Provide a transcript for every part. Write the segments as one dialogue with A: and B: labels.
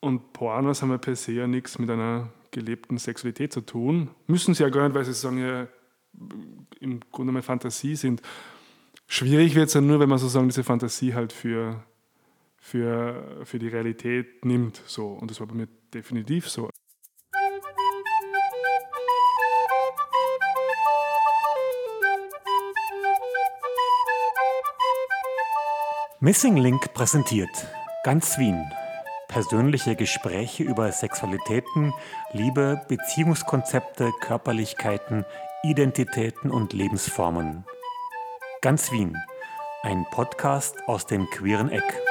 A: und Pornos haben ja per se ja nichts mit einer gelebten Sexualität zu tun. Müssen sie ja gar nicht, weil sie sagen ja im Grunde mal Fantasie sind. Schwierig wird es ja nur, wenn man sozusagen diese Fantasie halt für, für, für die Realität nimmt. So. Und das war bei mir definitiv so.
B: Missing Link präsentiert Ganz Wien. Persönliche Gespräche über Sexualitäten, Liebe, Beziehungskonzepte, Körperlichkeiten, Identitäten und Lebensformen. Ganz Wien. Ein Podcast aus dem queeren Eck.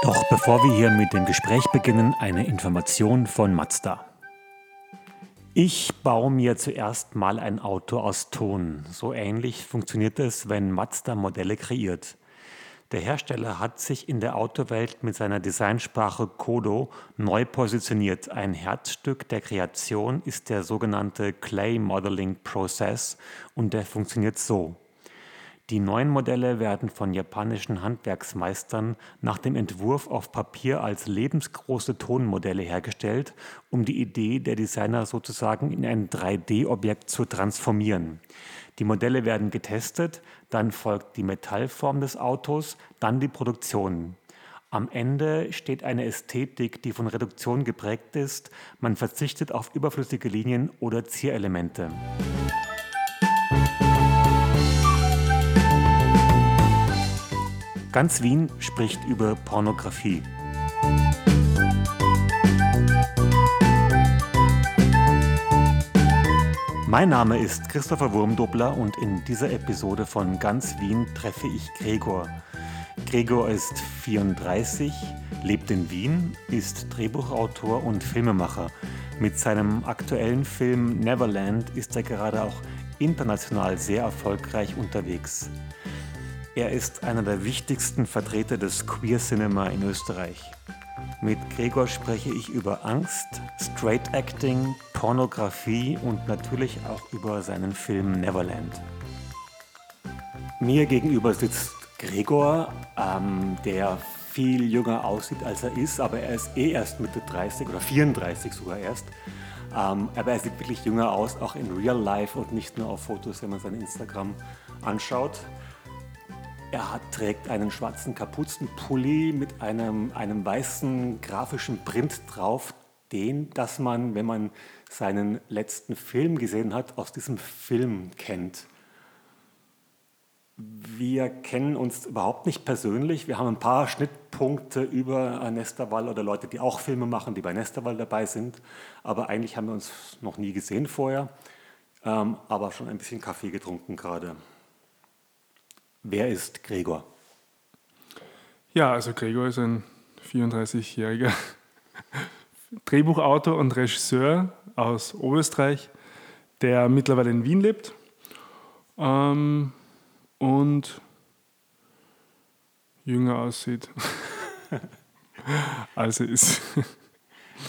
B: Doch bevor wir hier mit dem Gespräch beginnen, eine Information von Mazda. Ich baue mir zuerst mal ein Auto aus Ton. So ähnlich funktioniert es, wenn Mazda Modelle kreiert. Der Hersteller hat sich in der Autowelt mit seiner Designsprache Kodo neu positioniert. Ein Herzstück der Kreation ist der sogenannte Clay Modeling Process und der funktioniert so. Die neuen Modelle werden von japanischen Handwerksmeistern nach dem Entwurf auf Papier als lebensgroße Tonmodelle hergestellt, um die Idee der Designer sozusagen in ein 3D-Objekt zu transformieren. Die Modelle werden getestet, dann folgt die Metallform des Autos, dann die Produktion. Am Ende steht eine Ästhetik, die von Reduktion geprägt ist. Man verzichtet auf überflüssige Linien oder Zierelemente. Ganz Wien spricht über Pornografie. Mein Name ist Christopher Wurmdobler und in dieser Episode von Ganz Wien treffe ich Gregor. Gregor ist 34, lebt in Wien, ist Drehbuchautor und Filmemacher. Mit seinem aktuellen Film Neverland ist er gerade auch international sehr erfolgreich unterwegs. Er ist einer der wichtigsten Vertreter des Queer Cinema in Österreich. Mit Gregor spreche ich über Angst, Straight Acting, Pornografie und natürlich auch über seinen Film Neverland. Mir gegenüber sitzt Gregor, ähm, der viel jünger aussieht, als er ist, aber er ist eh erst Mitte 30 oder 34 sogar erst. Ähm, aber er sieht wirklich jünger aus, auch in Real Life und nicht nur auf Fotos, wenn man sein Instagram anschaut. Er hat, trägt einen schwarzen Kapuzenpulli mit einem, einem weißen grafischen Print drauf, den, dass man, wenn man seinen letzten Film gesehen hat, aus diesem Film kennt. Wir kennen uns überhaupt nicht persönlich. Wir haben ein paar Schnittpunkte über Nesterwall oder Leute, die auch Filme machen, die bei Nesterwall dabei sind. Aber eigentlich haben wir uns noch nie gesehen vorher, ähm, aber schon ein bisschen Kaffee getrunken gerade. Wer ist Gregor?
A: Ja, also Gregor ist ein 34-jähriger Drehbuchautor und Regisseur aus Oberösterreich, der mittlerweile in Wien lebt ähm, und jünger aussieht, als er ist.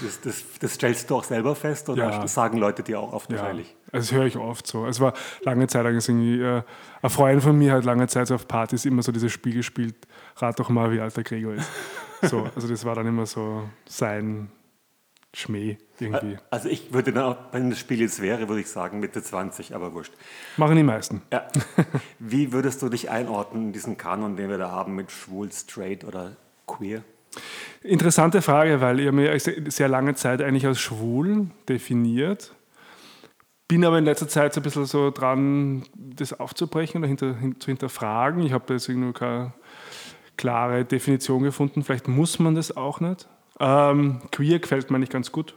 B: Das, das, das, stellst du auch selber fest oder ja. sagen Leute dir auch oft
A: wahrscheinlich? Also das höre ich oft so. Es war lange Zeit lang irgendwie, äh, ein Freund von mir hat lange Zeit so auf Partys immer so dieses Spiel gespielt, rat doch mal, wie alt der Gregor ist. so, also das war dann immer so sein Schmäh irgendwie.
B: Also ich würde dann auch, wenn das Spiel jetzt wäre, würde ich sagen Mitte 20, aber wurscht.
A: Machen die meisten.
B: Ja. Wie würdest du dich einordnen in diesen Kanon, den wir da haben mit schwul, straight oder queer?
A: Interessante Frage, weil ich mir sehr lange Zeit eigentlich als schwul definiert. Bin aber in letzter Zeit so ein bisschen so dran, das aufzubrechen oder hinter, hin, zu hinterfragen. Ich habe da jetzt irgendwie keine klare Definition gefunden. Vielleicht muss man das auch nicht. Ähm, queer gefällt mir nicht ganz gut.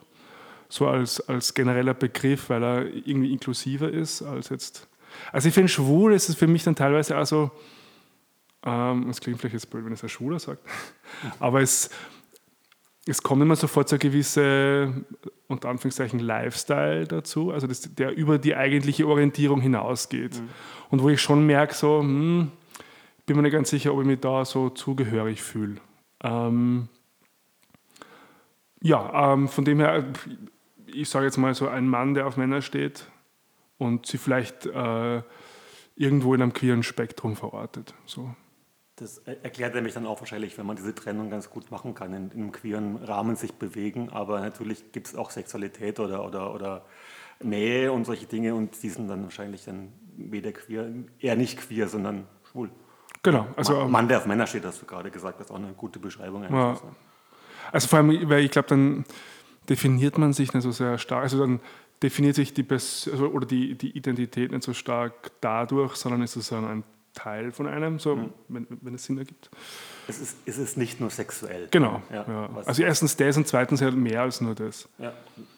A: So als, als genereller Begriff, weil er irgendwie inklusiver ist als jetzt. Also ich finde, schwul ist es für mich dann teilweise auch so, ähm, es klingt vielleicht jetzt blöd, wenn es ein Schwuler sagt, aber es, es kommt immer sofort so ein gewisser, unter Anführungszeichen, Lifestyle dazu, also das, der über die eigentliche Orientierung hinausgeht. Mhm. Und wo ich schon merke, so, hm, bin mir nicht ganz sicher, ob ich mich da so zugehörig fühle. Ähm, ja, ähm, von dem her, ich sage jetzt mal so, ein Mann, der auf Männer steht und sie vielleicht äh, irgendwo in einem queeren Spektrum verortet. So.
B: Das erklärt nämlich dann auch wahrscheinlich, wenn man diese Trennung ganz gut machen kann, in, in einem queeren Rahmen sich bewegen, aber natürlich gibt es auch Sexualität oder, oder, oder Nähe und solche Dinge und die sind dann wahrscheinlich dann weder queer, eher nicht queer, sondern schwul.
A: Genau.
B: Also, Mann, Mann, der auf Männer steht, hast du gerade gesagt, das ist auch eine gute Beschreibung. Ja.
A: Also vor allem, weil ich glaube, dann definiert man sich nicht so sehr stark, also dann definiert sich die Pers also, oder die, die Identität nicht so stark dadurch, sondern ist sozusagen ein Teil von einem, so, mhm. wenn, wenn es Sinn ergibt.
B: Es ist, es ist nicht nur sexuell.
A: Genau. Ja, ja. Also erstens das und zweitens halt mehr als nur das.
B: Ja,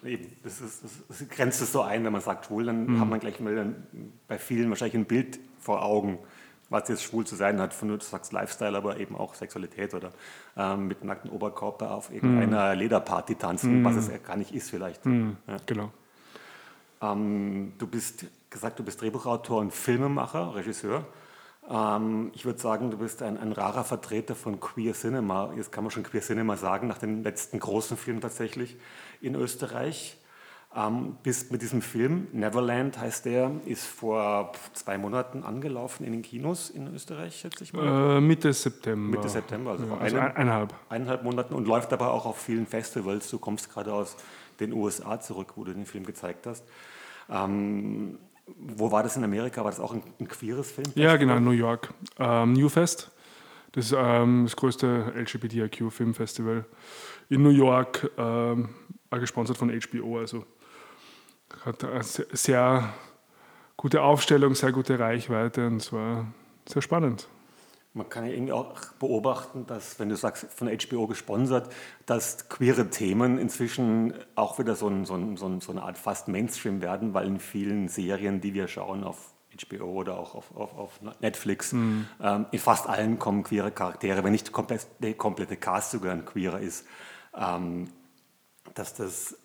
B: eben. Das, ist, das, grenzt es so ein, wenn man sagt schwul, dann mhm. hat man gleich mal bei vielen wahrscheinlich ein Bild vor Augen, was jetzt schwul zu sein hat, von du sagst Lifestyle, aber eben auch Sexualität oder ähm, mit nacktem Oberkörper auf irgendeiner mhm. Lederparty tanzen, mhm. was es gar nicht ist vielleicht.
A: Mhm. Ja. Genau.
B: Ähm, du bist gesagt, du bist Drehbuchautor und Filmemacher, Regisseur. Ähm, ich würde sagen, du bist ein, ein, rarer Vertreter von Queer Cinema. Jetzt kann man schon Queer Cinema sagen, nach dem letzten großen Film tatsächlich in Österreich. Ähm, bist mit diesem Film, Neverland heißt der, ist vor zwei Monaten angelaufen in den Kinos in Österreich, schätze ich
A: mal. Äh, Mitte September.
B: Mitte September, also,
A: ja, also einen, eineinhalb.
B: Eineinhalb Monaten und läuft aber auch auf vielen Festivals. Du kommst gerade aus den USA zurück, wo du den Film gezeigt hast. Ähm, wo war das in Amerika? War das auch ein, ein queeres Film?
A: Ja, genau, New York. Ähm, New Fest. Das ist ähm, das größte LGBTIQ-Filmfestival in New York, ähm, gesponsert von HBO. Also hat eine sehr gute Aufstellung, sehr gute Reichweite und es war sehr spannend.
B: Man kann ja irgendwie auch beobachten, dass, wenn du sagst, von HBO gesponsert, dass queere Themen inzwischen auch wieder so, ein, so, ein, so, eine Art fast Mainstream werden, weil in vielen Serien, die wir schauen auf HBO oder auch auf, auf, auf Netflix, mhm. ähm, in fast allen kommen queere Charaktere, wenn nicht komplett, der komplette Cast sogar ein queerer ist, ähm, dass das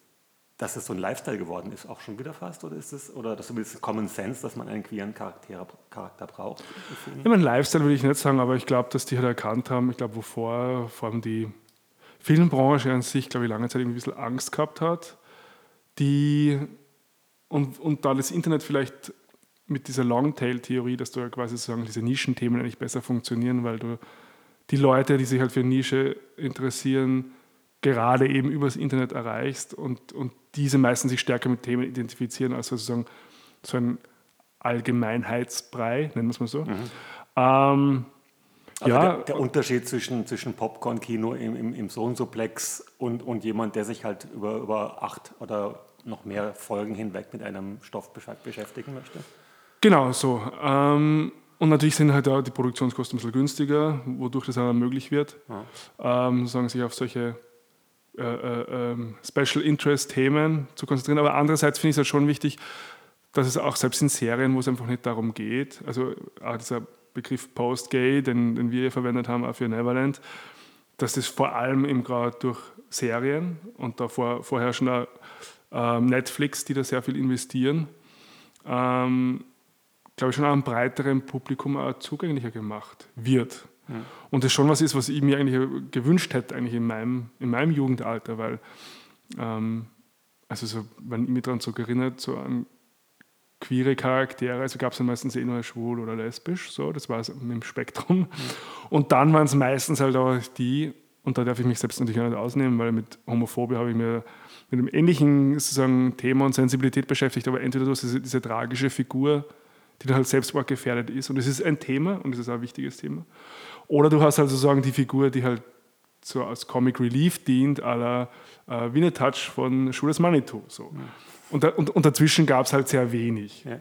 B: dass es so ein Lifestyle geworden ist, auch schon wieder fast? Oder ist es, oder das ist Common Sense, dass man einen queeren Charakter, Charakter braucht?
A: Ja, mein Lifestyle würde ich nicht sagen, aber ich glaube, dass die halt erkannt haben, ich glaube, wovor vor allem die Filmbranche an sich, glaube ich, lange Zeit irgendwie ein bisschen Angst gehabt hat, die und, und da das Internet vielleicht mit dieser Longtail-Theorie, dass du ja quasi sagen, diese Nischenthemen eigentlich besser funktionieren, weil du die Leute, die sich halt für Nische interessieren, gerade eben übers Internet erreichst und, und diese meistens sich stärker mit Themen identifizieren als sozusagen so ein Allgemeinheitsbrei, nennen wir es mal so. Mhm. Ähm,
B: also ja, der, der, Unterschied zwischen, zwischen Popcorn-Kino im, im, im So-und-so-Plex und, und jemand, der sich halt über, über acht oder noch mehr Folgen hinweg mit einem Stoff beschäftigen möchte?
A: Genau so. Ähm, und natürlich sind halt auch die Produktionskosten ein bisschen günstiger, wodurch das auch möglich wird, ja. ähm, sozusagen sich auf solche äh, äh, ähm, Special Interest Themen zu konzentrieren. Aber andererseits finde ich es halt schon wichtig, dass es auch selbst in Serien, wo es einfach nicht darum geht, also auch dieser Begriff Post-Gay, den, den wir verwendet haben auch für Neverland, dass das vor allem eben gerade durch Serien und davor vorher schon auch, ähm, Netflix, die da sehr viel investieren, ähm, glaube ich, schon einem breiteren Publikum auch zugänglicher gemacht wird. Und das schon was ist, was ich mir eigentlich gewünscht hätte, eigentlich in meinem, in meinem Jugendalter, weil, ähm, also so, wenn ich mich daran so erinnert, so an queere Charaktere, also gab es dann meistens eh nur schwul oder lesbisch, so, das war es mit dem Spektrum. Mhm. Und dann waren es meistens halt auch die, und da darf ich mich selbst natürlich auch nicht ausnehmen, weil mit Homophobie habe ich mir mit einem ähnlichen sozusagen, Thema und Sensibilität beschäftigt, aber entweder du hast diese, diese tragische Figur, die dann halt selbstmordgefährdet ist, und es ist ein Thema, und es ist auch ein wichtiges Thema, oder du hast halt sozusagen die Figur, die halt so als Comic Relief dient, à la äh, Winnie Touch von Schules Manitou. So. Ja. Und, und, und, dazwischen gab es halt sehr wenig. Ja.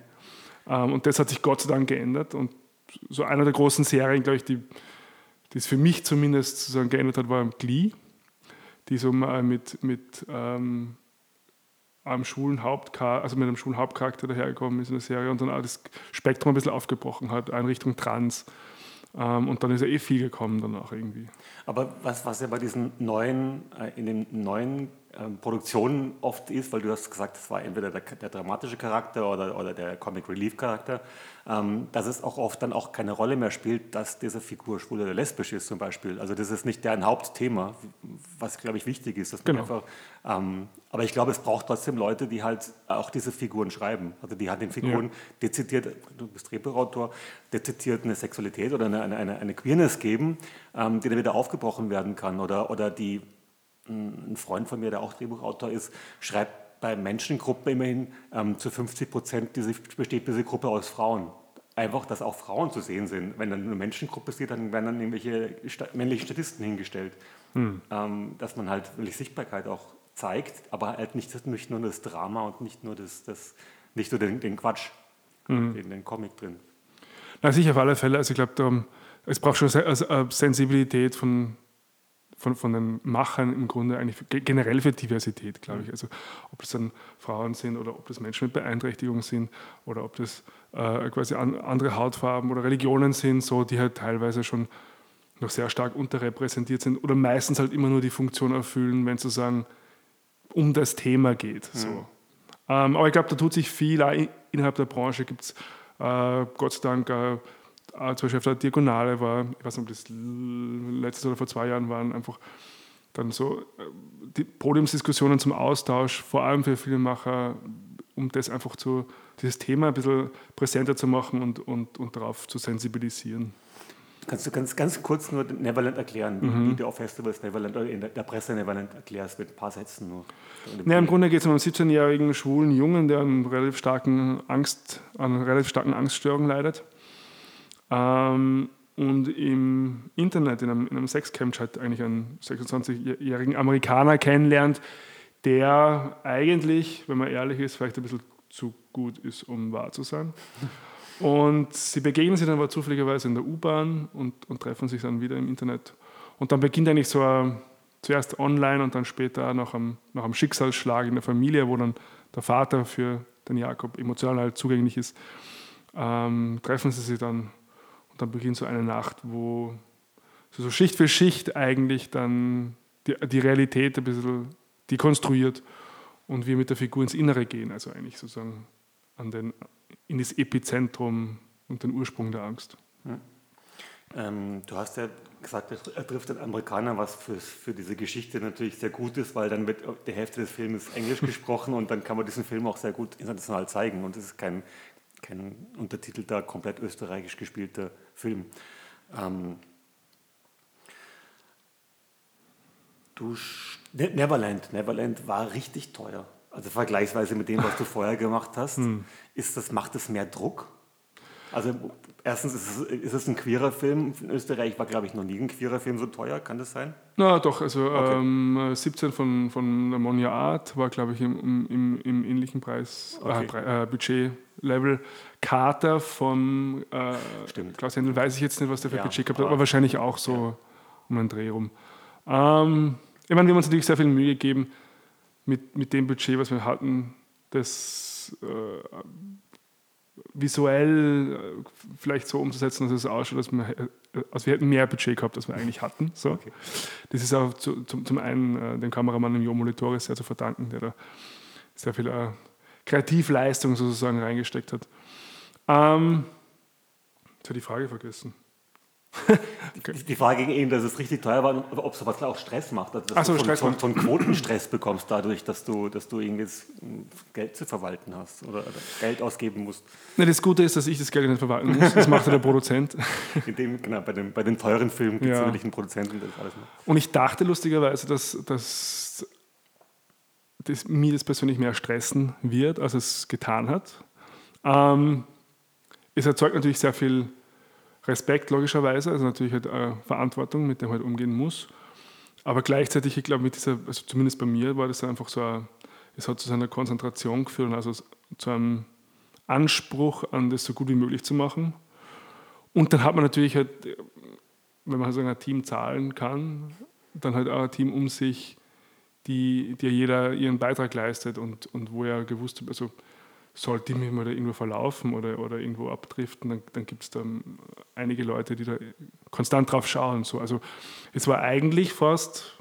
A: Ähm, und das hat sich Gott sei Dank geändert. Und so einer der großen Serien, glaube ich, die, die es für mich zumindest sozusagen geändert hat, war Glee, die so mal mit, mit ähm, einem schwulen also mit einem schwulen Hauptcharakter dahergekommen ist in der Serie und dann auch das Spektrum ein bisschen aufgebrochen hat, in Richtung Trans. Ähm, und dann ist ja eh viel gekommen danach irgendwie.
B: Aber was, was ja bei diesen neuen, äh, in den neuen ähm, Produktionen oft ist, weil du hast gesagt, es war entweder der, der, dramatische Charakter oder, oder der Comic Relief Charakter, ähm, dass es auch oft dann auch keine Rolle mehr spielt, dass diese Figur schwul oder lesbisch ist zum Beispiel. Also das ist nicht deren Hauptthema. was glaube ich wichtig ist. Dass genau. einfach, ähm, aber ich glaube, es braucht trotzdem Leute, die halt auch diese Figuren schreiben. Also die halt den Figuren ja. dezidiert, du bist Drehbuchautor, dezidiert eine Sexualität oder eine, eine, eine Queerness geben, ähm, die dann wieder aufgebrochen werden kann. Oder, oder die, ein Freund von mir, der auch Drehbuchautor ist, schreibt bei Menschengruppen immerhin ähm, zu 50 Prozent diese, besteht diese Gruppe aus Frauen einfach, dass auch Frauen zu sehen sind. Wenn dann eine Menschengruppe sieht, dann werden dann irgendwelche männlichen Statisten hingestellt. Hm. Ähm, dass man halt wirklich Sichtbarkeit auch zeigt, aber halt nicht, nicht nur das Drama und nicht nur, das, das, nicht nur den, den Quatsch, hm. den, den Comic drin.
A: Na sicher, auf alle Fälle. Also ich glaube, es braucht schon also, eine Sensibilität von, von, von den Machern im Grunde eigentlich generell für Diversität, glaube ich. Mhm. Also ob das dann Frauen sind oder ob das Menschen mit Beeinträchtigung sind oder ob das äh, quasi an, andere Hautfarben oder Religionen sind, so die halt teilweise schon noch sehr stark unterrepräsentiert sind oder meistens halt immer nur die Funktion erfüllen, wenn es sozusagen um das Thema geht. Mhm. So. Ähm, aber ich glaube, da tut sich viel. Auch innerhalb der Branche gibt es äh, Gott sei Dank äh, zum Beispiel auf der Diagonale war, ich weiß nicht, ob das letztes oder vor zwei Jahren waren, einfach dann so äh, die Podiumsdiskussionen zum Austausch, vor allem für Filmemacher, um das einfach zu, dieses Thema ein bisschen präsenter zu machen und, und, und darauf zu sensibilisieren.
B: Kannst du ganz, ganz kurz nur Neverland erklären, mhm. wie du auf Festivals Neverland oder in der Presse Neverland erklärst, mit ein paar Sätzen nur?
A: Ja, Im Grunde geht es um einen 17-jährigen schwulen Jungen, der an relativ starken Angst, an relativ starken Angststörungen leidet ähm, und im Internet, in einem, in einem Sexcamp-Chat, eigentlich einen 26-jährigen Amerikaner kennenlernt, der eigentlich, wenn man ehrlich ist, vielleicht ein bisschen zu gut ist, um wahr zu sein. Und sie begegnen sich dann aber zufälligerweise in der U-Bahn und, und, treffen sich dann wieder im Internet. Und dann beginnt eigentlich so ein, zuerst online und dann später nach einem, nach einem Schicksalsschlag in der Familie, wo dann der Vater für den Jakob emotional zugänglich ist, ähm, treffen sie sich dann und dann beginnt so eine Nacht, wo so Schicht für Schicht eigentlich dann die, die Realität ein bisschen dekonstruiert und wir mit der Figur ins Innere gehen, also eigentlich sozusagen an den, in das Epizentrum und den Ursprung der Angst.
B: Hm. Ähm, du hast ja gesagt, er trifft den Amerikaner, was für, für diese Geschichte natürlich sehr gut ist, weil dann wird die Hälfte des Films Englisch gesprochen und dann kann man diesen Film auch sehr gut international zeigen und es ist kein, kein untertitelter, komplett österreichisch gespielter Film. Ähm, du, ne-, Neverland, Neverland war richtig teuer. Also vergleichsweise mit dem, was du vorher gemacht hast. Hm. Ist das, macht es mehr Druck? Also erstens ist es, ist es, ein queerer Film. In Österreich war, glaube ich, noch nie ein queerer Film so teuer. Kann das sein?
A: Na doch, also okay. ähm, 17 von, von Monia Art war, glaube ich, im, im, im ähnlichen Preis, äh, okay. äh, Budget-Level. Kater vom äh, Klaus Händel weiß ich jetzt nicht, was der für ja, Budget gehabt hat, aber wahrscheinlich auch so ja. um einen Dreh rum. Ähm, ich meine, wir haben uns natürlich sehr viel Mühe gegeben, mit, mit dem Budget, was wir hatten, das äh, visuell äh, vielleicht so umzusetzen, dass es ausschaut, dass wir, äh, also wir hätten mehr Budget gehabt, als wir eigentlich hatten. So. Okay. Das ist auch zu, zum, zum einen äh, dem Kameramann im Jo Monitore sehr zu verdanken, der da sehr viel äh, Kreativleistung sozusagen reingesteckt hat. Ähm, jetzt habe ich die Frage vergessen.
B: okay. Die Frage ging eben, dass es richtig teuer war, ob sowas auch Stress macht. Also, dass so, du von, Stress von, von, Quotenstress bekommst dadurch, dass du, dass du irgendwie Geld zu verwalten hast oder, oder Geld ausgeben musst.
A: Ne, das Gute ist, dass ich das Geld nicht verwalten muss. Das macht ja der Produzent.
B: In dem, genau, bei, dem, bei den teuren Filmen gibt es ja. natürlich einen Produzenten, der das alles macht.
A: Und ich dachte lustigerweise, dass, dass das, mir das persönlich mehr stressen wird, als es getan hat. Ähm, es erzeugt natürlich sehr viel Respekt logischerweise, also natürlich halt äh, Verantwortung, mit der man halt umgehen muss. Aber gleichzeitig, ich glaube, mit dieser, also zumindest bei mir war das einfach so, ein, es hat zu seiner Konzentration geführt, also zu einem Anspruch an das so gut wie möglich zu machen. Und dann hat man natürlich halt, wenn man so ein Team zahlen kann, dann halt auch ein Team um sich, die, die jeder ihren Beitrag leistet und, und wo er gewusst hat, also sollte ich mich mal da irgendwo verlaufen oder, oder irgendwo abdriften, dann, dann gibt es da einige Leute, die da konstant drauf schauen. So. Also es war eigentlich fast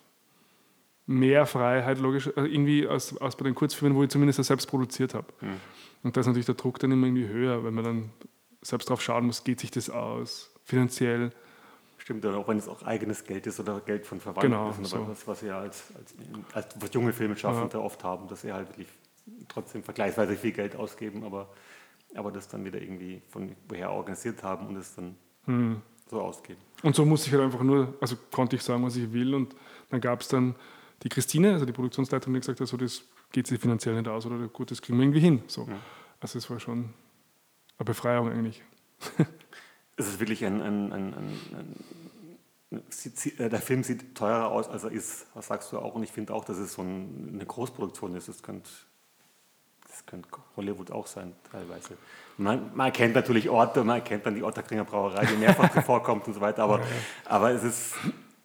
A: mehr Freiheit, logisch, also irgendwie als, als bei den Kurzfilmen, wo ich zumindest das selbst produziert habe. Mhm. Und da ist natürlich der Druck dann immer irgendwie höher, wenn man dann selbst drauf schauen muss, geht sich das aus, finanziell.
B: Stimmt, auch wenn es auch eigenes Geld ist oder Geld von Verwandten
A: Genau,
B: ist.
A: so.
B: Was, was wir als, als, als junge Filmschaffende oft haben, dass sie halt wirklich trotzdem vergleichsweise viel Geld ausgeben, aber, aber das dann wieder irgendwie von woher organisiert haben und es dann
A: Hm.
B: so ausgeben.
A: Und so musste ich halt einfach nur, also konnte ich sagen, was ich will. Und dann gab es dann die Christine, also die Produktionsleiterin, die gesagt hat, so, das geht sich finanziell nicht aus oder gut, das kriegen wir irgendwie hin. So. Also es war schon eine Befreiung eigentlich.
B: Es ist wirklich ein, ein, ein, ein, äh, der Film sieht teurer aus, als er ist. Das sagst du auch. Und ich finde auch, dass es so ein, eine Großproduktion ist. Das könnte, das könnte Hollywood auch sein, teilweise. Man, man erkennt natürlich Orte, man erkennt dann die Otterkringer Brauerei, die mehrfach vorkommt und so weiter. Aber, aber es ist,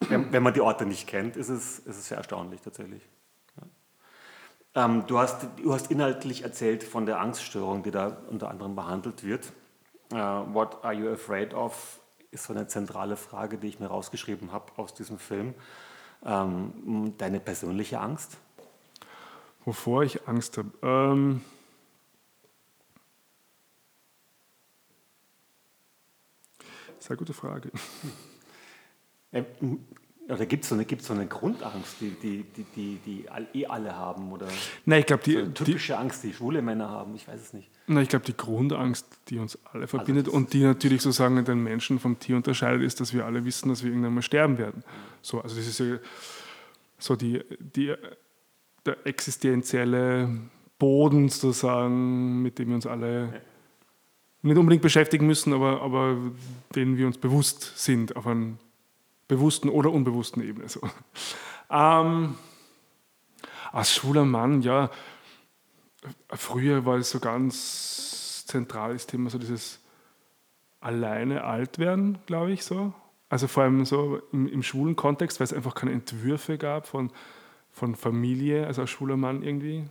B: wenn, wenn man die Orte nicht kennt, ist es, ist es sehr erstaunlich tatsächlich. Ja. Ähm, du, hast, du hast inhaltlich erzählt von der Angststörung, die da unter anderem behandelt wird. Äh, what are you afraid of? Ist so eine zentrale Frage, die ich mir rausgeschrieben habe aus diesem Film. Ähm, deine persönliche Angst?
A: Wovor ich Angst habe. Ähm, sehr gute Frage.
B: Oder gibt es so, eine- gibt's so eine Grundangst, die, die, die, die, eh alle haben? Oder
A: Nein, ich glaube,
B: so
A: die,
B: eine
A: die,
B: typische Angst, die schwule Männer haben? Ich weiß es nicht.
A: na, ich glaub, die Grundangst, die uns alle verbindet
B: das
A: und die natürlich sozusagen den Menschen vom Tier unterscheidet, ist, dass wir alle wissen, dass wir irgendwann mal sterben werden. So, also das ist ja so die, die, der existenzielle Boden sozusagen, mit dem wir uns alle nicht unbedingt beschäftigen müssen, aber, aber denen wir uns bewusst sind, auf einer bewussten oder unbewussten Ebene. So. Ähm, als schwuler Mann, ja, früher war es so ganz zentrales Thema, so dieses alleine alt werden, glaube ich, so. Also vor allem so im, im schwulen Kontext, weil es einfach keine Entwürfe gab von, von Familie, also als schwuler Mann irgendwie.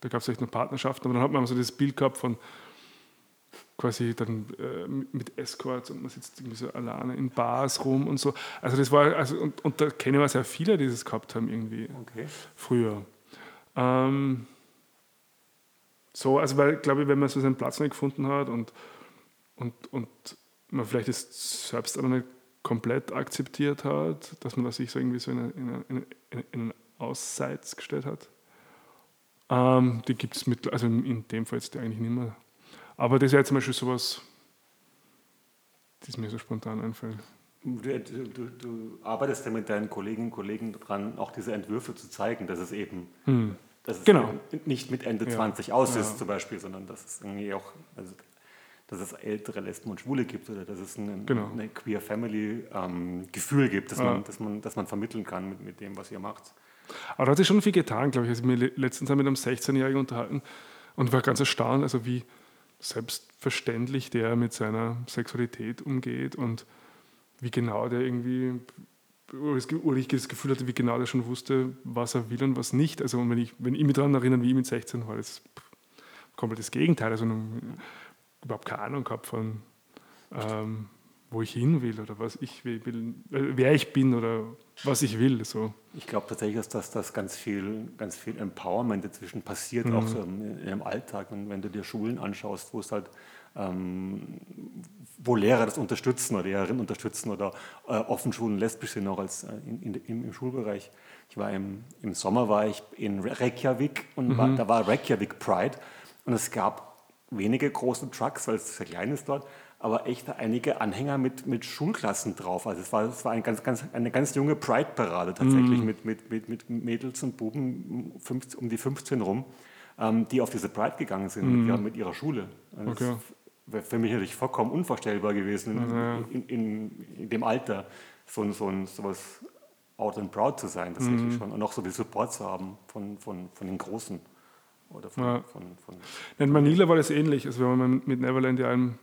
A: Da gab es vielleicht nur Partnerschaften, aber dann hat man so das Bild gehabt von quasi dann äh, mit- Escorts und man sitzt irgendwie so alleine in Bars rum und so. Also das war, also und, und da kennen wir sehr viele, die das gehabt haben irgendwie
B: Okay.
A: früher. Ähm, so, also weil, glaube ich, wenn man so seinen Platz nicht gefunden hat und, und, und man vielleicht das selbst aber nicht komplett akzeptiert hat, dass man das sich so irgendwie so in, eine, in, eine, in, eine, in Ausseits gestellt hat. Ähm, die gibt es mit, also in dem Fall jetzt eigentlich nicht mehr. Aber das wäre zum Beispiel sowas, das mir so spontan einfällt.
B: Du, du, du, arbeitest ja mit deinen Kolleginnen und Kollegen daran, auch diese Entwürfe zu zeigen, dass es eben, dass es
A: Genau.
B: eben nicht mit Ende
A: Ja.
B: 20 aus ist
A: Ja.
B: zum Beispiel, sondern dass es irgendwie auch, also, dass es ältere Lesben und Schwule gibt oder dass es ein,
A: Genau.
B: eine queer Family ähm, Gefühl gibt, das,
A: Ja.
B: man, das, man, das man vermitteln kann mit, mit dem, was ihr macht.
A: Aber da hat sich schon viel getan, glaube ich. Also mir le- letztens mit einem 16-Jährigen unterhalten und war ganz erstaunt, also wie selbstverständlich der mit seiner Sexualität umgeht und wie genau der irgendwie, oder ich das Gefühl hatte, wie genau der schon wusste, was er will und was nicht. Also und wenn ich, wenn ich mich daran erinnere, wie ich mit 16 war, das komplett das Gegenteil. Also überhaupt keine Ahnung gehabt von, ähm, wo ich hin will oder was ich will, äh, wer ich bin oder was ich will. So.
B: Ich glaube tatsächlich, dass das, dass ganz viel, ganz viel Empowerment dazwischen passiert,
A: Mhm.
B: auch so im, im Alltag. Und wenn du dir Schulen anschaust, wo es halt, ähm, wo Lehrer das unterstützen oder Lehrerinnen unterstützen oder äh, offen schwul und lesbisch sind, auch als, äh, in, in, im, Schulbereich. Ich war im, im Sommer war ich in Reykjavik und war, da war Reykjavik Pride und es gab wenige große Trucks, weil es sehr klein ist dort, aber echt einige Anhänger mit, mit Schulklassen drauf. Also es war, es war ein ganz, ganz, eine ganz junge Pride-Parade tatsächlich mit, mit, mit, mit Mädels und Buben um 15, die 15 rum, ähm, die auf diese Pride gegangen sind mit, ihrer, mit ihrer Schule. Also
A: Okay.
B: Das wäre für mich natürlich vollkommen unvorstellbar gewesen, in, in, in, in dem Alter so, so, so was out and proud zu sein tatsächlich schon und auch so viel Support zu haben von, von, von den Großen. Oder von,
A: Ja.
B: von, von,
A: In Manila war das ähnlich. Also wir waren mit Neverland ja einem, ähm,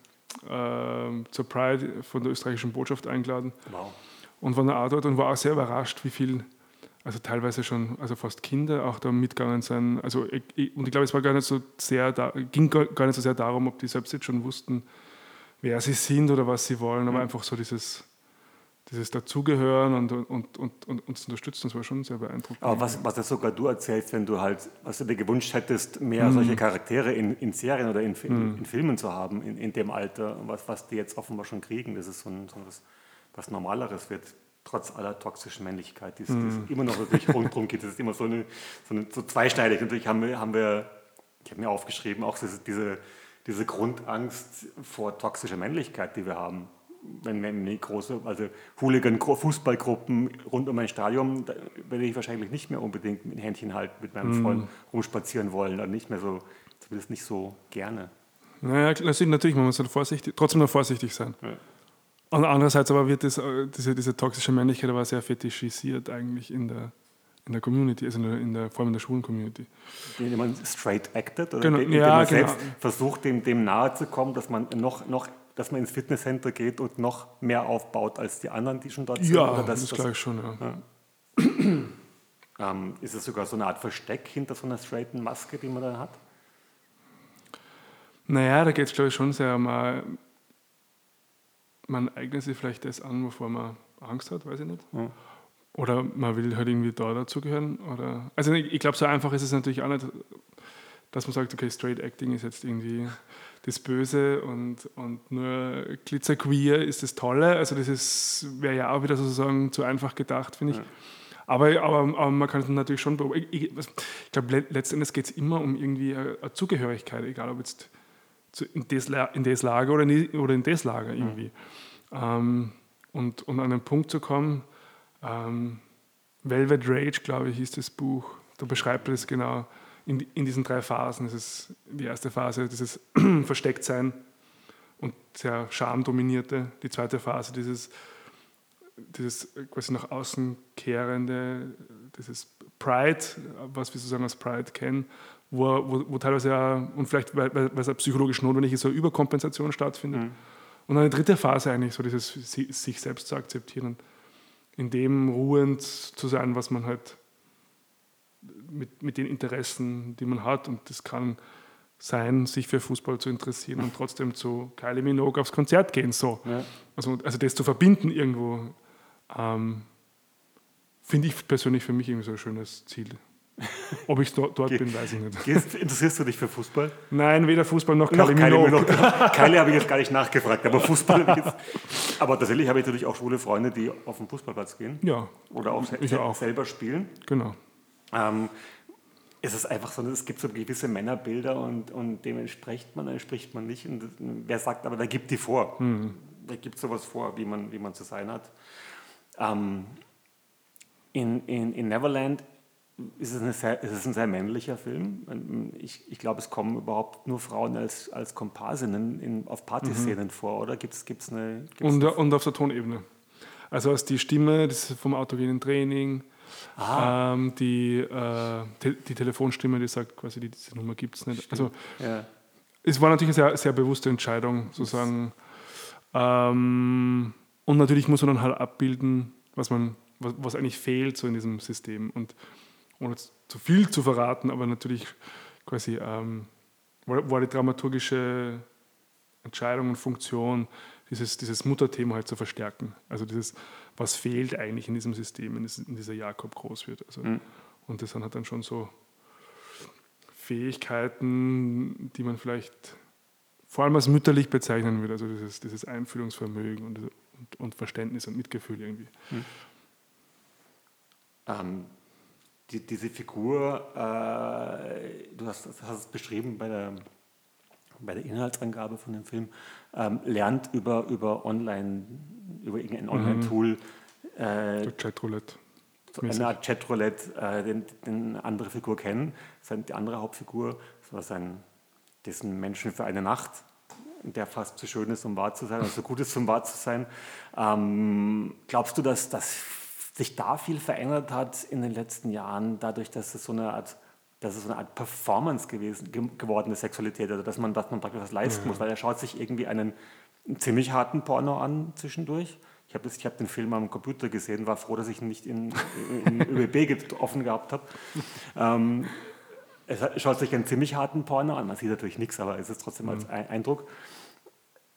A: zur Pride von der österreichischen Botschaft eingeladen
B: wow.
A: und waren auch dort und war auch sehr überrascht, wie viel, also teilweise schon, also fast Kinder auch da mitgegangen sind. Also und ich glaube, es war gar nicht so sehr, da, ging gar gar nicht so sehr darum, ob die selbst jetzt schon wussten, wer sie sind oder was sie wollen, aber einfach so dieses, dieses Dazugehören und, und, und, und uns unterstützen, das war schon sehr beeindruckend.
B: Aber was, was jetzt sogar du erzählst, wenn du halt, was du dir gewünscht hättest, mehr
A: Mhm.
B: solche Charaktere in, in Serien oder in, Fi- in Filmen zu haben, in, in dem Alter, was, was die jetzt offenbar schon kriegen, das ist so ein, so was, was Normaleres wird, trotz aller toxischen Männlichkeit, die es mhm. immer noch natürlich rundherum geht. Das ist immer so, eine, so, eine, so zweischneidig. Natürlich haben wir, haben wir ich habe mir aufgeschrieben, auch diese, diese Grundangst vor toxischer Männlichkeit, die wir haben. Wenn eine große, also Hooligan-Fußballgruppen rund um ein Stadion, da werde ich wahrscheinlich nicht mehr unbedingt mit Händchen halten, mit meinem mm. Freund rumspazieren wollen, dann nicht mehr so, zumindest nicht so gerne.
A: Naja, natürlich, man muss vorsichtig, trotzdem noch vorsichtig sein. Ja. Und andererseits aber wird das, äh, diese, diese toxische Männlichkeit aber sehr fetischisiert eigentlich in der, in der Community, also in der, in der, vor allem in der schwulen Community.
B: Indem man straight acted oder
A: genau,
B: indem,
A: ja,
B: man
A: genau.
B: selbst versucht, dem, dem nahe zu kommen, dass man noch, noch dass man ins Fitnesscenter geht und noch mehr aufbaut als die anderen, die schon dort
A: sind? Ja, das, das glaube ich schon, ja.
B: ja. ähm, ist es sogar so eine Art Versteck hinter so einer straighten Maske, die man da hat?
A: Naja, da geht es, glaube ich, schon sehr um, man eignet sich vielleicht das an, wovor man Angst hat, weiß ich nicht. Ja. Oder man will halt irgendwie da dazugehören. Oder, also ich, ich glaube, so einfach ist es natürlich auch nicht, dass man sagt, okay, Straight Acting ist jetzt irgendwie das Böse und, und nur Glitzerqueer ist das Tolle. Also das wäre ja auch wieder sozusagen zu einfach gedacht, finde ich. Ja. Aber, aber, aber, man kann es natürlich schon beobachten. Ich, ich glaube, letztendlich geht es immer um irgendwie eine, eine, Zugehörigkeit, egal ob jetzt in das, in das Lager oder in, oder in das Lager irgendwie. Ja. Ähm, und, und an den Punkt zu kommen, ähm, Velvet Rage, glaube ich, ist das Buch. Da beschreibt er das genau in, in diesen drei Phasen. Das ist die erste Phase, dieses Verstecktsein und sehr schamdominierte. Die zweite Phase, dieses, dieses quasi nach außen kehrende, dieses Pride, was wir sozusagen als Pride kennen, wo, wo, wo teilweise ja, und vielleicht, weil, weil es ja psychologisch notwendig ist, so Überkompensation stattfindet. Mhm. Und eine dritte Phase eigentlich, so dieses sich selbst zu akzeptieren in dem ruhend zu sein, was man halt mit, mit den Interessen, die man hat. Und das kann sein, sich für Fußball zu interessieren und trotzdem zu Kylie Minogue aufs Konzert gehen. So. Ja. Also, also das zu verbinden irgendwo, ähm, finde ich persönlich für mich irgendwie so ein schönes Ziel. Ob ich dort, dort bin, weiß ich nicht.
B: Gehst, interessierst du dich für Fußball?
A: Nein, weder Fußball noch Kylie Minogue.
B: Kylie habe ich jetzt gar nicht nachgefragt, aber Fußball jetzt. Aber tatsächlich habe ich natürlich auch schwule Freunde, die auf den Fußballplatz gehen.
A: Ja.
B: Oder auch,
A: auch.
B: selber spielen.
A: Genau.
B: Ähm, es ist einfach so, es gibt so gewisse Männerbilder und, und dem entspricht man, entspricht man nicht. Und wer sagt aber, der gibt die vor. Mhm. Der gibt sowas vor, wie man, wie man zu sein hat. Ähm, in, in, in Neverland ist es, sehr, ist es, ein sehr männlicher Film. Ich, ich glaube, es kommen überhaupt nur Frauen als, als Komparsinnen in, auf Partyszenen mhm. vor, oder? Gibt's, gibt's eine,
A: gibt's und, und auf der Tonebene. Also als die Stimme das vom autogenen Training, ähm, die, äh, te die Telefonstimme, die sagt quasi, diese Nummer gibt es nicht. Also ja. es war natürlich eine sehr, sehr bewusste Entscheidung, sozusagen. Ähm, und natürlich muss man dann halt abbilden, was man was, was eigentlich fehlt so in diesem System. Und ohne zu viel zu verraten, aber natürlich quasi ähm, war die dramaturgische Entscheidung und Funktion, dieses, dieses Mutterthema halt zu verstärken. Also dieses, was fehlt eigentlich in diesem System, in, dieser Jakob groß wird. Also, mhm. Und das sind halt dann schon so Fähigkeiten, die man vielleicht vor allem als mütterlich bezeichnen würde, also dieses, dieses Einfühlungsvermögen und, und, und, Verständnis und Mitgefühl irgendwie. Mhm.
B: Ähm, die, diese Figur, äh, du hast, hast, es beschrieben bei der, bei der Inhaltsangabe von dem Film, ähm, lernt über, über Online, über irgendein mhm. Online-Tool.
A: Äh, Chatroulette.
B: So eine Art Chatroulette, äh, den, den andere Figur kennen. Die andere Hauptfigur, das war sein, dessen Menschen für eine Nacht der fast zu schön ist, um wahr zu sein, also so gut ist, um wahr zu sein. Ähm, glaubst du, dass das sich da viel verändert hat in den letzten Jahren, dadurch, dass es so eine Art, dass es so eine Art Performance gewesen, ge geworden ist, Sexualität, also dass man, dass man praktisch was leisten mhm. muss, weil er schaut sich irgendwie einen, einen ziemlich harten Porno an zwischendurch. Ich habe hab den Film am Computer gesehen, war froh, dass ich ihn nicht in, in ÖBB offen gehabt habe. Ähm, er schaut sich einen ziemlich harten Porno an. Man sieht natürlich nichts, aber es ist trotzdem mhm. als Eindruck.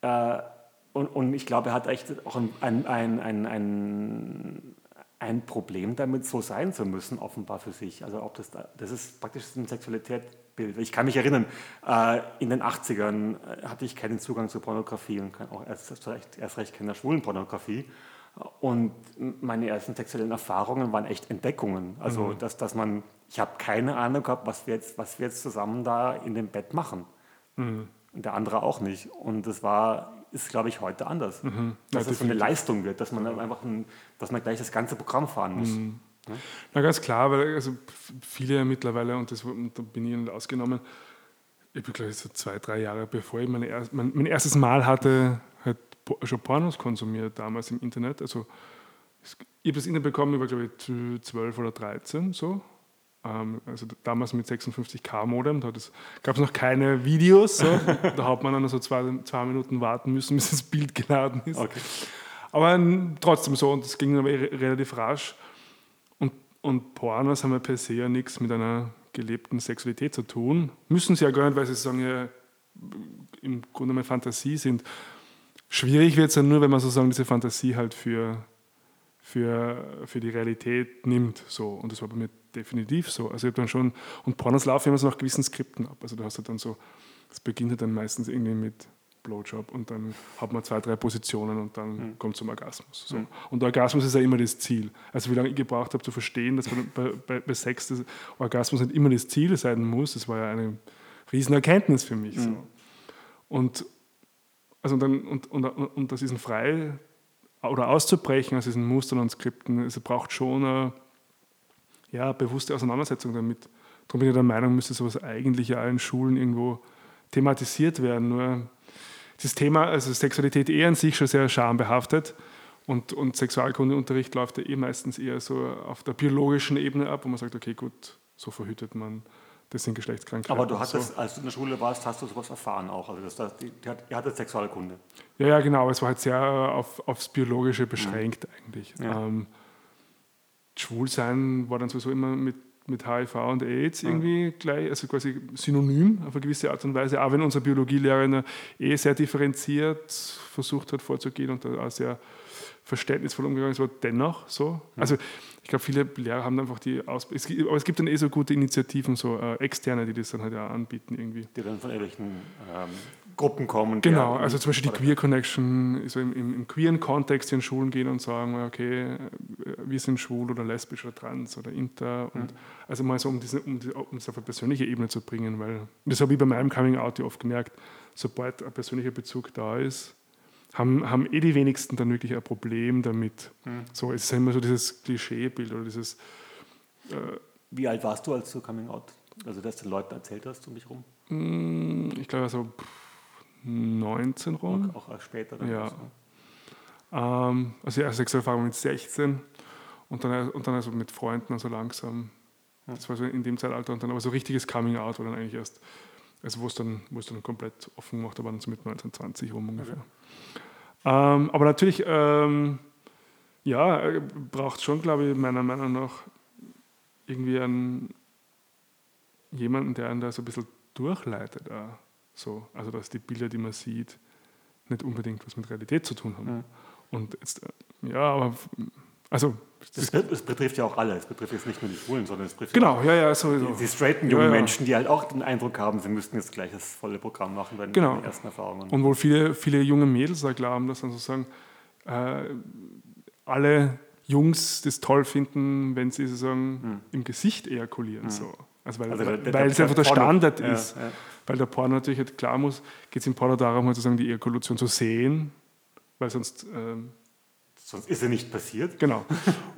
B: Äh, und, und, ich glaube, er hat echt auch ein, ein, ein, ein, ein Problem damit, so sein zu müssen, offenbar für sich. Also ob das, das ist praktisch ein Sexualitätsbild. Ich kann mich erinnern, äh, in den 80ern äh, hatte ich keinen Zugang zu Pornografie und auch erst, erst recht keine schwulen Pornografie. Und meine ersten sexuellen Erfahrungen waren echt Entdeckungen. Also, mhm. dass, dass man, ich habe keine Ahnung gehabt, was wir, jetzt, was wir jetzt zusammen da in dem Bett machen. Mhm. Und der andere auch nicht. Und das war, ist, glaube ich, heute anders. Mhm. Dass ja, es so eine Leistung wird, dass man einfach ein, dass man gleich das ganze Programm fahren muss. Mhm.
A: Ja? Na ganz klar, weil also viele mittlerweile, und das da bin ich nicht ausgenommen, ich bin glaube ich so zwei, drei Jahre bevor ich meine mein, mein, erstes Mal hatte, halt schon Pornos konsumiert damals im Internet. Also ich habe das Internet bekommen, ich war glaube ich 12 oder 13 so. Ähm, also damals mit 56k Modem, da gab es noch keine Videos. So. da hat man dann so zwei, zwei Minuten warten müssen, bis das Bild geladen ist. Okay. Aber trotzdem so, und das ging aber relativ rasch. Und, und Pornos haben ja per se ja nichts mit einer gelebten Sexualität zu tun. Müssen sie ja gar nicht, weil sie sagen ja im Grunde eine Fantasie sind. Schwierig wird es dann nur, wenn man sozusagen diese Fantasie halt für, für, für die Realität nimmt. So. Und das war bei mir definitiv so. Also ich dann schon, und Pornos laufen immer so nach gewissen Skripten ab. Also du hast halt dann so, es beginnt halt dann meistens irgendwie mit Blowjob und dann hat man zwei, drei Positionen und dann mhm. kommt zum Orgasmus. So. Mhm. Und der Orgasmus ist ja immer das Ziel. Also wie lange ich gebraucht habe zu verstehen, dass bei, bei, bei Sex das Orgasmus nicht immer das Ziel sein muss, das war ja eine Riesenerkenntnis für mich. Mhm. So. Und, also dann, und, und, und, und das ist ein frei oder auszubrechen aus diesen Mustern und Skripten, es braucht schon eine ja, bewusste Auseinandersetzung damit. Darum bin ich der Meinung, müsste sowas eigentlich ja in Schulen irgendwo thematisiert werden. Nur das Thema, also Sexualität eh an sich schon sehr schambehaftet und, und Sexualkundeunterricht läuft ja eh meistens eher so auf der biologischen Ebene ab, wo man sagt, okay, gut, so verhütet man das sind Geschlechtskrankheiten.
B: Aber du hattest, so. als du in der Schule warst, hast du sowas erfahren auch. Also das, das, die, ihr hattet Sexualkunde.
A: Ja, ja, genau. Es war halt sehr auf, aufs Biologische beschränkt mhm. eigentlich. Ja. Ähm, Schwulsein war dann sowieso immer mit mit HIV und AIDS irgendwie gleich, also quasi synonym auf eine gewisse Art und Weise, auch wenn unser Biologielehrer eh sehr differenziert versucht hat vorzugehen und da auch sehr verständnisvoll umgegangen ist, aber dennoch so. Also ich glaube, viele Lehrer haben einfach die Ausbildung, aber es gibt dann eh so gute Initiativen, so äh, externe, die das dann halt auch anbieten irgendwie.
B: Die dann von irgendwelchen ähm, Gruppen kommen.
A: Genau, also zum Beispiel die Queer Connection, so im, im, im, queeren Kontext in Schulen gehen und sagen, okay, wir sind schwul oder lesbisch oder trans oder inter. Und mhm. Also mal so, um, diese, um, um auf eine persönliche Ebene zu bringen, weil das habe ich bei meinem Coming Out ja oft gemerkt, sobald ein persönlicher Bezug da ist, haben, haben eh die wenigsten dann wirklich ein Problem damit. Mhm. So, es ist immer so dieses Klischeebild oder dieses.
B: Äh, Wie alt warst du, als du Coming Out, also dass du den Leuten erzählt hast um mich rum?
A: Mm, ich glaube, so 19 rum.
B: Auch, auch später dann.
A: Ja. Ähm, also ja, Sexualerfahrung mit 16 und dann, und dann also mit Freunden, also langsam. Das war so in dem Zeitalter und dann aber so richtiges Coming Out war dann eigentlich erst, also wo es dann, wo es dann komplett offen gemacht war, dann so mit 19, 20 rum ungefähr. Okay. Ähm, aber natürlich, ähm, ja, braucht schon, glaube ich, meiner Meinung nach irgendwie einen, jemanden, der einen da so ein bisschen durchleitet. Auch. So, also dass die Bilder, die man sieht, nicht unbedingt was mit Realität zu tun haben. Ja. Und jetzt, äh, ja, aber also.
B: Es, betrifft ja auch alle. Es betrifft jetzt nicht nur die Schwulen, sondern es betrifft
A: genau, ja, ja, sowieso.
B: die, die straighten jungen ja, ja. Menschen, die halt auch den Eindruck haben, sie müssten jetzt gleich das volle Programm machen bei den,
A: genau.
B: ersten Erfahrungen.
A: Und wohl viele, viele junge Mädels da glauben, dass dann sozusagen äh, alle Jungs das toll finden, wenn sie sozusagen hm. im Gesicht ejakulieren. Hm. So. Also weil, also der, der, weil es einfach der Standard Porno. ist. Ja, weil der Porno natürlich halt klar muss, geht es im Porno darum, halt sozusagen die Ejakulation zu sehen, weil sonst ähm,
B: Sonst ist er nicht passiert.
A: Genau.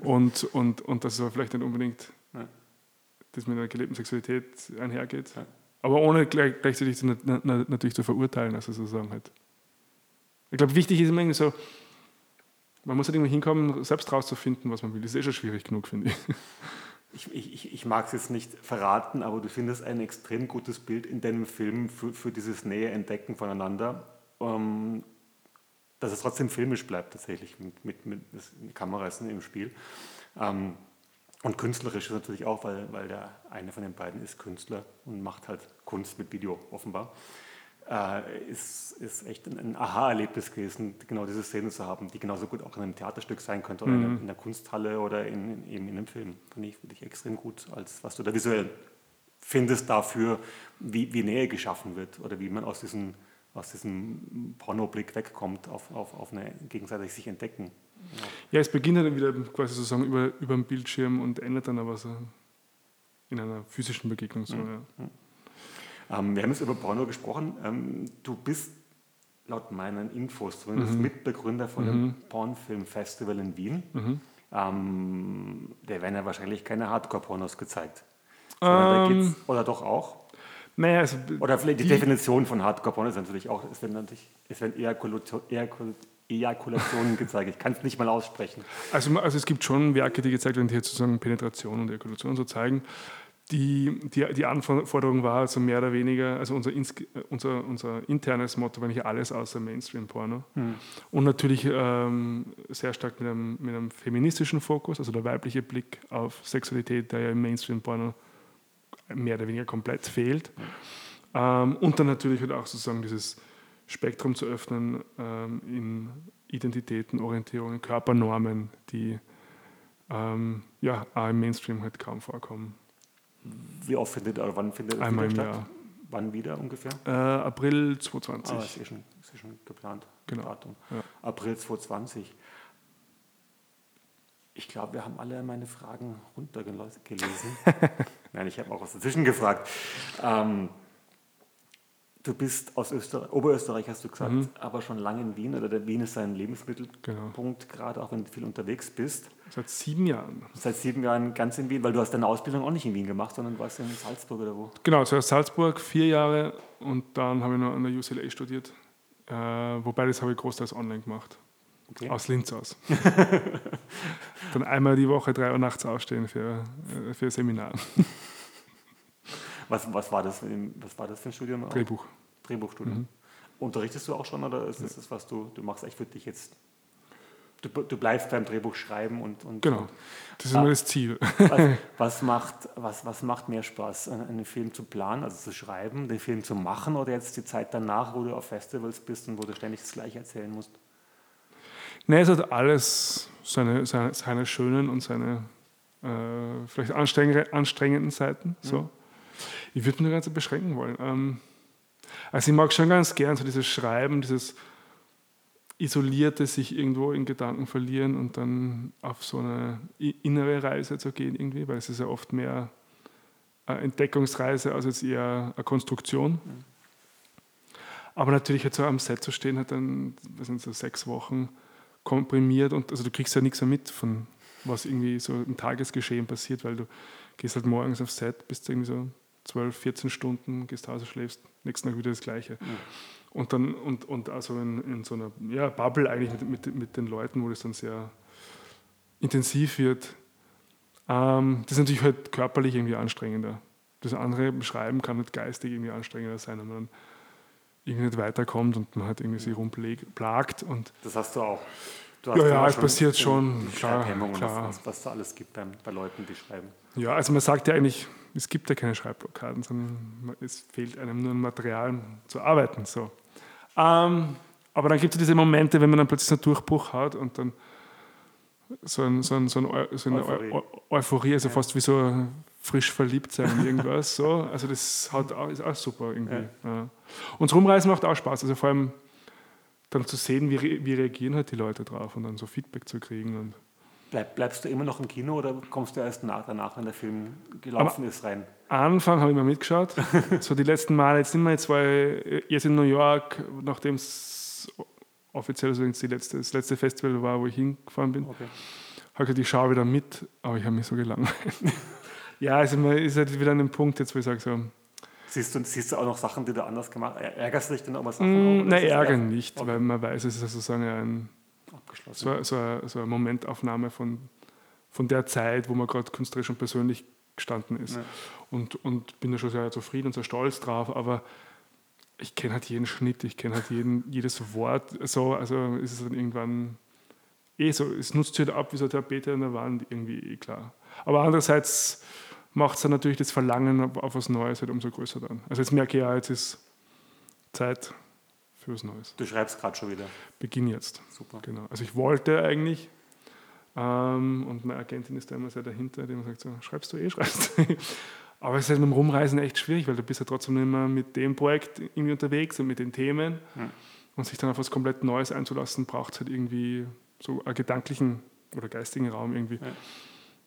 A: Und, und, und dass es aber vielleicht nicht unbedingt ja. das mit einer gelebten Sexualität einhergeht. Ja. Aber ohne gleich, gleichzeitig natürlich zu verurteilen. Also sozusagen halt. Ich glaube, wichtig ist immer irgendwie so, man muss halt irgendwie hinkommen, selbst rauszufinden, was man will. Das ist eh schon schwierig genug, finde ich.
B: Ich, ich, ich mag es jetzt nicht verraten, aber du findest ein extrem gutes Bild in deinem Film für, für dieses nähe Entdecken voneinander. Ähm, dass es trotzdem filmisch bleibt tatsächlich mit, mit, mit Kameras im Spiel. Ähm, und künstlerisch ist natürlich auch, weil, weil der eine von den beiden ist Künstler und macht halt Kunst mit Video offenbar. Äh, ist, ist echt ein, Aha-Erlebnis gewesen, genau diese Szene zu haben, die genauso gut auch in einem Theaterstück sein könnte oder mhm. in, der Kunsthalle oder in, in, eben in einem Film. Finde ich, find ich extrem gut, als was du da visuell findest dafür, wie, wie Nähe geschaffen wird oder wie man aus diesen aus diesem Pornoblick wegkommt auf, auf, auf eine gegenseitig sich entdecken.
A: Ja, es beginnt dann wieder quasi sozusagen über, über den Bildschirm und endet dann aber so in einer physischen Begegnung. So, ja.
B: Ähm, wir haben jetzt über Porno gesprochen. Ähm, du bist laut meinen Infos zumindest
A: Mhm.
B: Mitbegründer von dem Pornfilmfestival in Wien.
A: Mhm.
B: Ähm, da werden ja wahrscheinlich keine Hardcore-Pornos gezeigt.
A: Ähm,
B: oder doch auch?
A: Naja, also
B: Oder vielleicht die, Definition von Hardcore-Porno ist natürlich auch, es werden, natürlich, es werden Ejakulation, Ejakul, Ejakulationen gezeigt. Ich kann es nicht mal aussprechen.
A: Also, also es gibt schon Werke, die gezeigt werden, die jetzt sozusagen Penetration und Ejakulation so zeigen. Die, die, die Anforderung war also mehr oder weniger, also unser, unser, unser internes Motto war nicht alles außer Mainstream-Porno. Und natürlich ähm, sehr stark mit einem, mit einem feministischen Fokus, also der weibliche Blick auf Sexualität, der ja im Mainstream-Porno mehr oder weniger komplett fehlt. Ähm, und dann natürlich halt auch sozusagen dieses Spektrum zu öffnen ähm, in Identitäten, Orientierungen, Körpernormen, die ähm, ja, auch im Mainstream halt kaum vorkommen.
B: Wie oft findet oder wann findet es
A: Einmal
B: wieder statt?
A: Jahr.
B: Wann wieder ungefähr?
A: Äh, April
B: Ah,
A: 2020.
B: ist eh schon, ist eh schon geplant.
A: Genau,
B: Datum.
A: ja.
B: April 2020. Ich glaube, wir haben alle meine Fragen runtergelesen. Nein, ich habe auch was dazwischen gefragt. Ähm, du bist aus Österreich, Oberösterreich, hast du gesagt,
A: Mhm.
B: aber schon lange in Wien oder der Wien ist dein Lebensmittelpunkt,
A: Genau.
B: gerade auch wenn du viel unterwegs bist.
A: Seit sieben Jahren.
B: Seit sieben Jahren ganz in Wien, weil du hast deine Ausbildung auch nicht in Wien gemacht, sondern warst in Salzburg oder wo?
A: Genau, zuerst Salzburg, vier Jahre und dann habe ich noch an der UCLA studiert. Äh, wobei das habe ich großteils online gemacht.
B: Okay.
A: Aus Linz aus. dann einmal die Woche, drei Uhr nachts aufstehen für, äh, für Seminar.
B: Was, was, war das, für ein- was war das für ein Studium?
A: Drehbuch.
B: Drehbuchstudium.
A: Mhm.
B: Unterrichtest du auch schon oder ist das das, was du, du machst echt für dich jetzt? Du, du bleibst beim Drehbuch schreiben und. und
A: Genau. Das ist
B: Ah.
A: immer das Ziel.
B: Was, was, macht, was, was macht mehr Spaß? Einen Film zu planen, also zu schreiben, den Film zu machen oder jetzt die Zeit danach, wo du auf Festivals bist und wo du ständig das Gleiche erzählen musst?
A: Nee, es hat alles seine, seine, seine schönen und seine äh, vielleicht anstrengende, anstrengenden Seiten. So. Ich würde mir das Ganze beschränken wollen. Ähm, also ich mag schon ganz gern so dieses Schreiben, dieses isolierte sich irgendwo in Gedanken verlieren und dann auf so eine innere Reise zu gehen irgendwie, weil es ist ja oft mehr eine Entdeckungsreise als jetzt eher eine Konstruktion. Aber natürlich halt so am Set zu stehen, hat dann, das sind so sechs Wochen komprimiert und also du kriegst ja nichts mehr mit von was irgendwie so im Tagesgeschehen passiert, weil du gehst halt morgens aufs Set, bist irgendwie so 12, 14 Stunden, gehst Hause, schläfst, nächsten Tag wieder das Gleiche. Und dann, und, und also in, in so einer ja, Bubble eigentlich mit, mit, mit den Leuten, wo das dann sehr intensiv wird. Ähm, das ist natürlich halt körperlich irgendwie anstrengender. Das andere Schreiben kann nicht geistig irgendwie anstrengender sein, wenn man dann irgendwie nicht weiterkommt und man halt irgendwie sich rumplagt und
B: Das hast du auch. Du
A: Ja,
B: hast
A: ja, es passiert schon, klar,
B: und
A: klar.
B: Was, was da alles gibt beim, bei Leuten, die schreiben.
A: Ja, also man sagt ja eigentlich, es gibt ja keine Schreibblockaden, sondern es fehlt einem nur ein Material zu arbeiten. So. Ähm, aber dann gibt es diese Momente, wenn man dann plötzlich so einen Durchbruch hat und dann so, ein, so, ein, so, ein, so eine
B: Euphorie.
A: Eu Eu Euphorie, also fast wie so frisch verliebt sein in irgendwas. So. Also das hat ist auch super irgendwie. Ja. Und das Rumreisen macht auch Spaß. Also vor allem dann zu sehen, wie, wie reagieren halt die Leute drauf und dann so Feedback zu kriegen. Und
B: Bleib, bleibst du immer noch im Kino oder kommst du erst nach, danach, wenn der Film gelaufen ist, rein?
A: Anfang habe ich mal mitgeschaut. so die letzten Male, jetzt sind wir jetzt, weil jetzt in New York, nachdem es offiziell so die letzte, das letzte Festival war, wo ich hingefahren bin,
B: Okay.
A: habe ich gesagt, ich schaue wieder mit, aber ich habe mich so gelangweilt. ja, also man ist halt wieder an dem Punkt jetzt, wo ich sage so,
B: Siehst du, siehst du auch noch Sachen, die du anders gemacht hast? Ärgerst du dich denn auch mal Sachen?
A: mm,
B: eher
A: ärgern nicht, weil man weiß, es ist sozusagen ein, so, so, eine, so eine Momentaufnahme von, von der Zeit, wo man gerade künstlerisch und persönlich gestanden ist.
B: Ja.
A: Und, und bin da schon sehr zufrieden und sehr stolz drauf, aber ich kenne halt jeden Schnitt, ich kenne halt jeden, jedes Wort. So, also ist es dann irgendwann eh so, es nutzt sich halt ab wie so eine Tapete an der Wand, irgendwie eh klar. Aber andererseits macht es dann natürlich das Verlangen auf, was Neues halt umso größer dann. Also jetzt merke ich ja, jetzt ist Zeit für was Neues.
B: Du schreibst gerade schon wieder.
A: Beginn jetzt.
B: Super.
A: Genau. Also ich wollte eigentlich, ähm, und meine Agentin ist da immer sehr dahinter, die immer sagt so, schreibst du eh, schreibst du eh. Aber es ist halt mit dem Rumreisen echt schwierig, weil du bist ja trotzdem immer mit dem Projekt irgendwie unterwegs und mit den Themen.
B: Hm.
A: Und sich dann auf was komplett Neues einzulassen, braucht es halt irgendwie so einen gedanklichen oder geistigen Raum irgendwie.
B: Ja.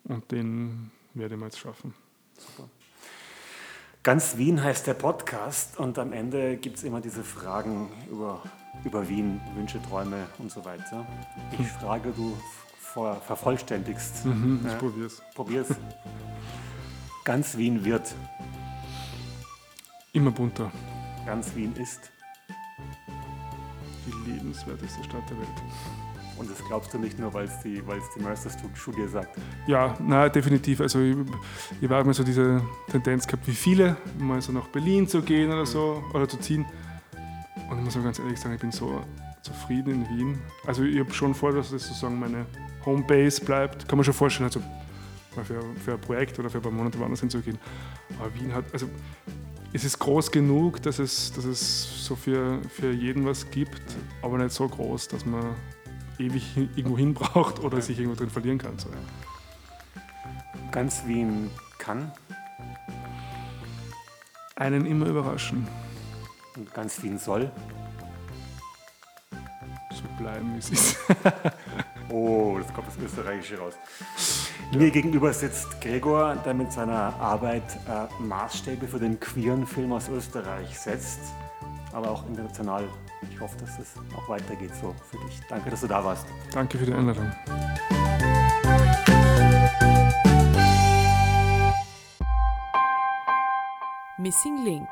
A: Und den mal jetzt schaffen.
B: Super. Ganz Wien heißt der Podcast und am Ende gibt es immer diese Fragen über, über Wien, Wünsche, Träume und so weiter. Ich frage, du vor, vervollständigst.
A: Mhm, ich
B: Ja.
A: probier's.
B: Probier's. Ganz Wien wird,
A: Immer bunter.
B: ganz Wien ist
A: Die lebenswerteste Stadt der Welt.
B: Und das glaubst du nicht nur, weil es die, weil's die Mercer-Studie sagt.
A: Ja, na definitiv. Also ich, ich war immer so diese Tendenz gehabt, wie viele, mal so nach Berlin zu gehen oder so, oder zu ziehen. Und ich muss auch ganz ehrlich sagen, ich bin so zufrieden in Wien. Also ich habe schon vor, dass das sozusagen meine Homebase bleibt. Kann man schon vorstellen, also mal für, für ein Projekt oder für ein paar Monate woanders hinzugehen. Aber Wien hat, also es ist groß genug, dass es, dass es so für, für jeden was gibt, aber nicht so groß, dass man ewig irgendwo hin braucht oder sich irgendwo drin verlieren kann. So.
B: Ganz Wien kann
A: Einen immer überraschen,
B: und ganz Wien soll.
A: so bleiben, wie es ist.
B: Oh, das kommt das Österreichische raus. Mir gegenüber sitzt Gregor, der mit seiner Arbeit äh, Maßstäbe für den queeren Film aus Österreich setzt, aber auch international. Ich hoffe, dass es auch weitergeht so für dich. Danke, dass du da warst.
A: Danke für die Einladung.
C: Missing Link